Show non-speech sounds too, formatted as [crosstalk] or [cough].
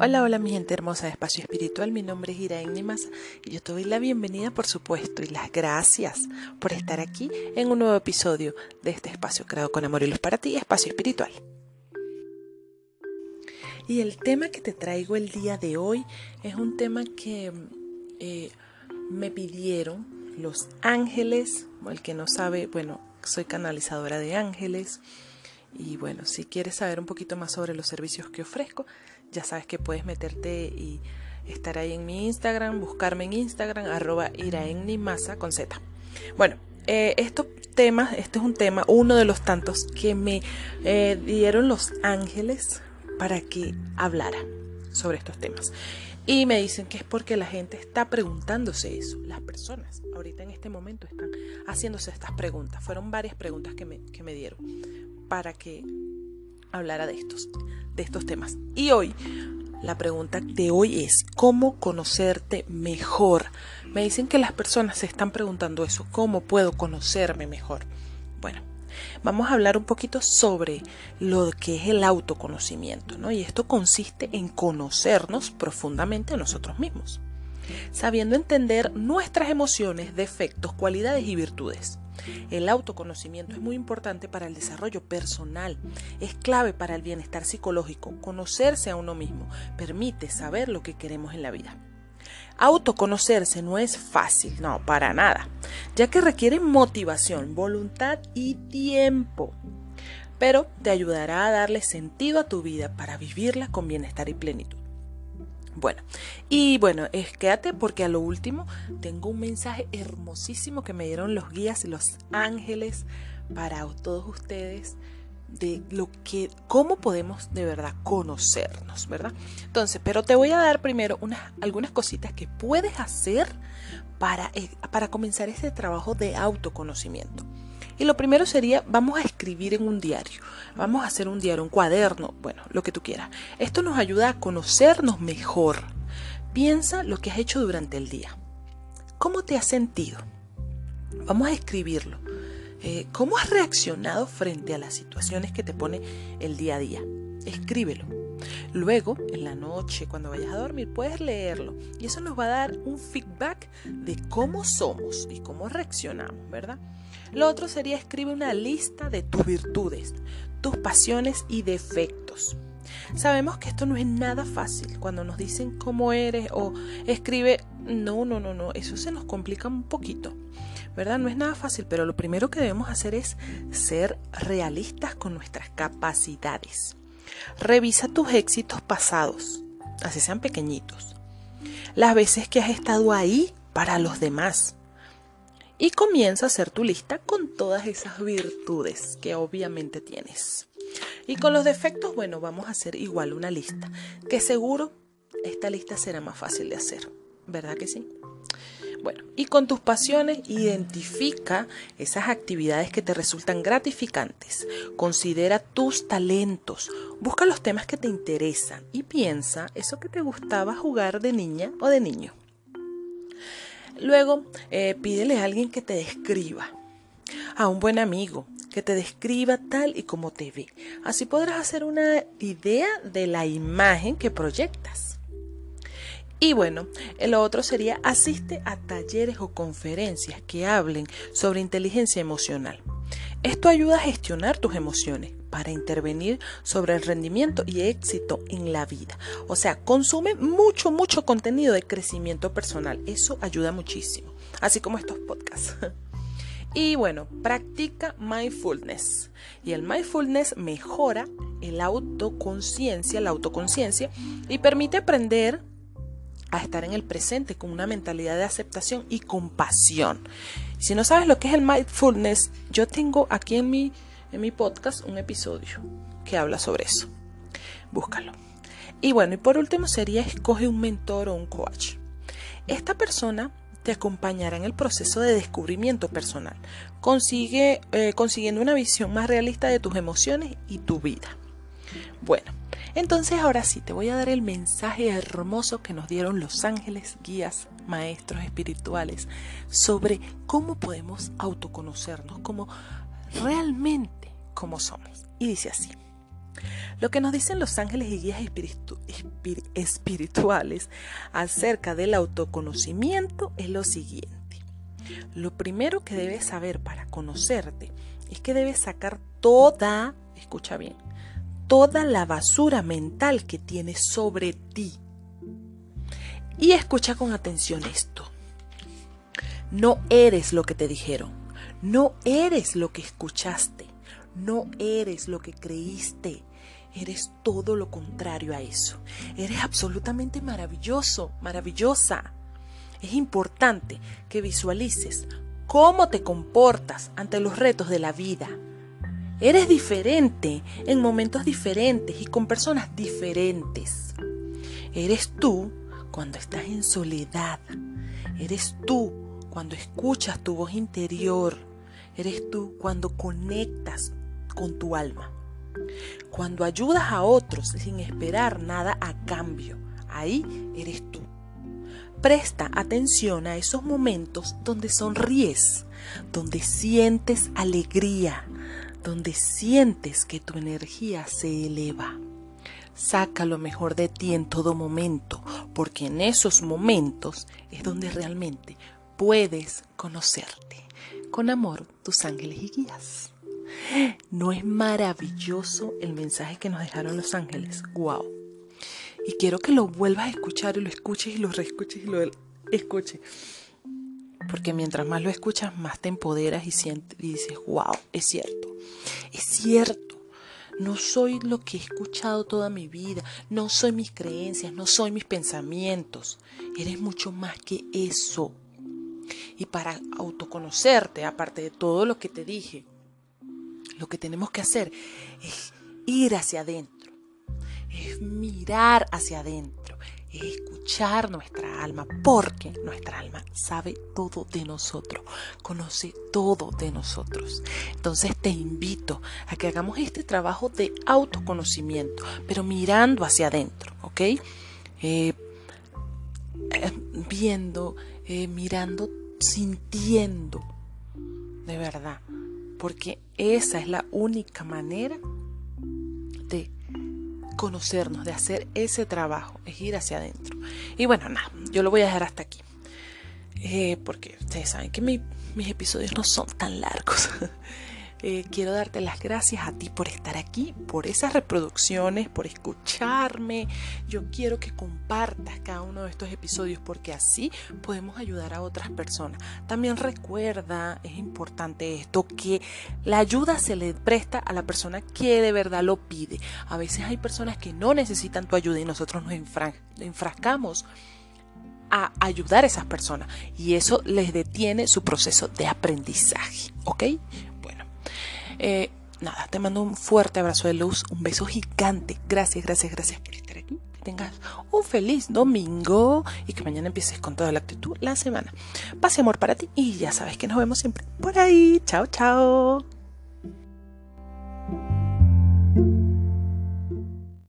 Hola, hola mi gente hermosa de Espacio Espiritual, mi nombre es Iraín Nimasa y yo te doy la bienvenida por supuesto y las gracias por estar aquí en un nuevo episodio de este espacio creado con amor y luz para ti, Espacio Espiritual. Y el tema que te traigo el día de hoy es un tema que eh, me pidieron los ángeles, el que no sabe, bueno, soy canalizadora de ángeles. Y bueno, si quieres saber un poquito más sobre los servicios que ofrezco, ya sabes que puedes meterte y estar ahí en mi Instagram, buscarme en Instagram, arroba iraennimasa con Z. Bueno, eh, estos temas, este es un tema, uno de los tantos que me eh, dieron los ángeles para que hablara sobre estos temas. Y me dicen que es porque la gente está preguntándose eso. Las personas ahorita en este momento están haciéndose estas preguntas. Fueron varias preguntas que me, que me dieron para que hablara de estos, de estos temas. Y hoy, la pregunta de hoy es, ¿cómo conocerte mejor? Me dicen que las personas se están preguntando eso, ¿cómo puedo conocerme mejor? Bueno, vamos a hablar un poquito sobre lo que es el autoconocimiento, ¿no? Y esto consiste en conocernos profundamente a nosotros mismos, sabiendo entender nuestras emociones, defectos, cualidades y virtudes. El autoconocimiento es muy importante para el desarrollo personal, es clave para el bienestar psicológico. Conocerse a uno mismo permite saber lo que queremos en la vida. Autoconocerse no es fácil, no, para nada, ya que requiere motivación, voluntad y tiempo, pero te ayudará a darle sentido a tu vida para vivirla con bienestar y plenitud. Bueno, y bueno, es, quédate porque a lo último tengo un mensaje hermosísimo que me dieron los guías y los ángeles para todos ustedes de lo que, cómo podemos de verdad conocernos, ¿verdad? Entonces, pero te voy a dar primero unas, algunas cositas que puedes hacer para, eh, para comenzar este trabajo de autoconocimiento. Y lo primero sería, vamos a escribir en un diario, vamos a hacer un diario, un cuaderno, bueno, lo que tú quieras. Esto nos ayuda a conocernos mejor. Piensa lo que has hecho durante el día. ¿Cómo te has sentido? Vamos a escribirlo. Eh, ¿Cómo has reaccionado frente a las situaciones que te pone el día a día? Escríbelo. Luego, en la noche, cuando vayas a dormir, puedes leerlo y eso nos va a dar un feedback de cómo somos y cómo reaccionamos, ¿verdad? Lo otro sería escribe una lista de tus virtudes, tus pasiones y defectos. Sabemos que esto no es nada fácil cuando nos dicen cómo eres o escribe, no, no, no, no, eso se nos complica un poquito. ¿verdad? No es nada fácil, pero lo primero que debemos hacer es ser realistas con nuestras capacidades. Revisa tus éxitos pasados, así sean pequeñitos. Las veces que has estado ahí para los demás. Y comienza a hacer tu lista con todas esas virtudes que obviamente tienes. Y con los defectos, bueno, vamos a hacer igual una lista, que seguro esta lista será más fácil de hacer, ¿verdad que sí? Bueno, y con tus pasiones identifica esas actividades que te resultan gratificantes. Considera tus talentos. Busca los temas que te interesan y piensa eso que te gustaba jugar de niña o de niño. Luego, eh, pídele a alguien que te describa. A un buen amigo que te describa tal y como te ve. Así podrás hacer una idea de la imagen que proyectas. Y bueno, lo otro sería asiste a talleres o conferencias que hablen sobre inteligencia emocional. Esto ayuda a gestionar tus emociones para intervenir sobre el rendimiento y éxito en la vida. O sea, consume mucho, mucho contenido de crecimiento personal. Eso ayuda muchísimo. Así como estos podcasts. [laughs] Y bueno, practica mindfulness. Y el mindfulness mejora el autoconciencia, la autoconciencia y permite aprender a estar en el presente con una mentalidad de aceptación y compasión. Si no sabes lo que es el mindfulness, yo tengo aquí en mi, en mi podcast un episodio que habla sobre eso. Búscalo. Y bueno, y por último sería escoge un mentor o un coach. Esta persona te acompañará en el proceso de descubrimiento personal, consigue, eh, consiguiendo una visión más realista de tus emociones y tu vida. Bueno, entonces ahora sí, te voy a dar el mensaje hermoso que nos dieron los ángeles, guías, maestros espirituales sobre cómo podemos autoconocernos, como realmente como somos. Y dice así, Lo que nos dicen los ángeles y guías espirituales acerca del autoconocimiento es lo siguiente. Lo primero que debes saber para conocerte es que debes sacar toda, escucha bien, toda la basura mental que tienes sobre ti. Y escucha con atención esto. No eres lo que te dijeron. No eres lo que escuchaste. No eres lo que creíste. Eres todo lo contrario a eso. Eres absolutamente maravilloso, maravillosa. Es importante que visualices cómo te comportas ante los retos de la vida. Eres diferente en momentos diferentes y con personas diferentes. Eres tú cuando estás en soledad. Eres tú cuando escuchas tu voz interior. Eres tú cuando conectas con tu alma. Cuando ayudas a otros sin esperar nada a cambio. Ahí eres tú. Presta atención a esos momentos donde sonríes, donde sientes alegría, donde sientes que tu energía se eleva. Saca lo mejor de ti en todo momento, porque en esos momentos es donde realmente puedes conocerte. Con amor, tus ángeles y guías. ¿No es maravilloso el mensaje que nos dejaron los ángeles? ¡Wow! Y quiero que lo vuelvas a escuchar y lo escuches y lo reescuches y lo escuches. Porque mientras más lo escuchas, más te empoderas y, sientes, y dices, wow, es cierto. Es cierto. No soy lo que he escuchado toda mi vida, no soy mis creencias, no soy mis pensamientos. Eres mucho más que eso. Y para autoconocerte, aparte de todo lo que te dije, lo que tenemos que hacer es ir hacia adentro, es mirar hacia adentro, es escuchar nuestra alma, porque nuestra alma sabe todo de nosotros, conoce todo de nosotros. Entonces te invito a que hagamos este trabajo de autoconocimiento, pero mirando hacia adentro, ¿ok? Eh, eh, viendo, eh, mirando, sintiendo, de verdad porque esa es la única manera de conocernos, de hacer ese trabajo, es ir hacia adentro. Y bueno, nada, yo lo voy a dejar hasta aquí, eh, porque ustedes saben que mis episodios no son tan largos. [laughs] Eh, quiero darte las gracias a ti por estar aquí, por esas reproducciones, por escucharme. Yo quiero que compartas cada uno de estos episodios porque así podemos ayudar a otras personas. También recuerda, es importante esto, que la ayuda se le presta a la persona que de verdad lo pide. A veces hay personas que no necesitan tu ayuda y nosotros nos enfrascamos a ayudar a esas personas y eso les detiene su proceso de aprendizaje, ¿ok? Eh, nada, te mando un fuerte abrazo de luz, un beso gigante. Gracias, gracias, gracias por estar aquí. Que tengas un feliz domingo y que mañana empieces con toda la actitud la semana. Pase amor para ti y ya sabes que nos vemos siempre por ahí. Chao, chao.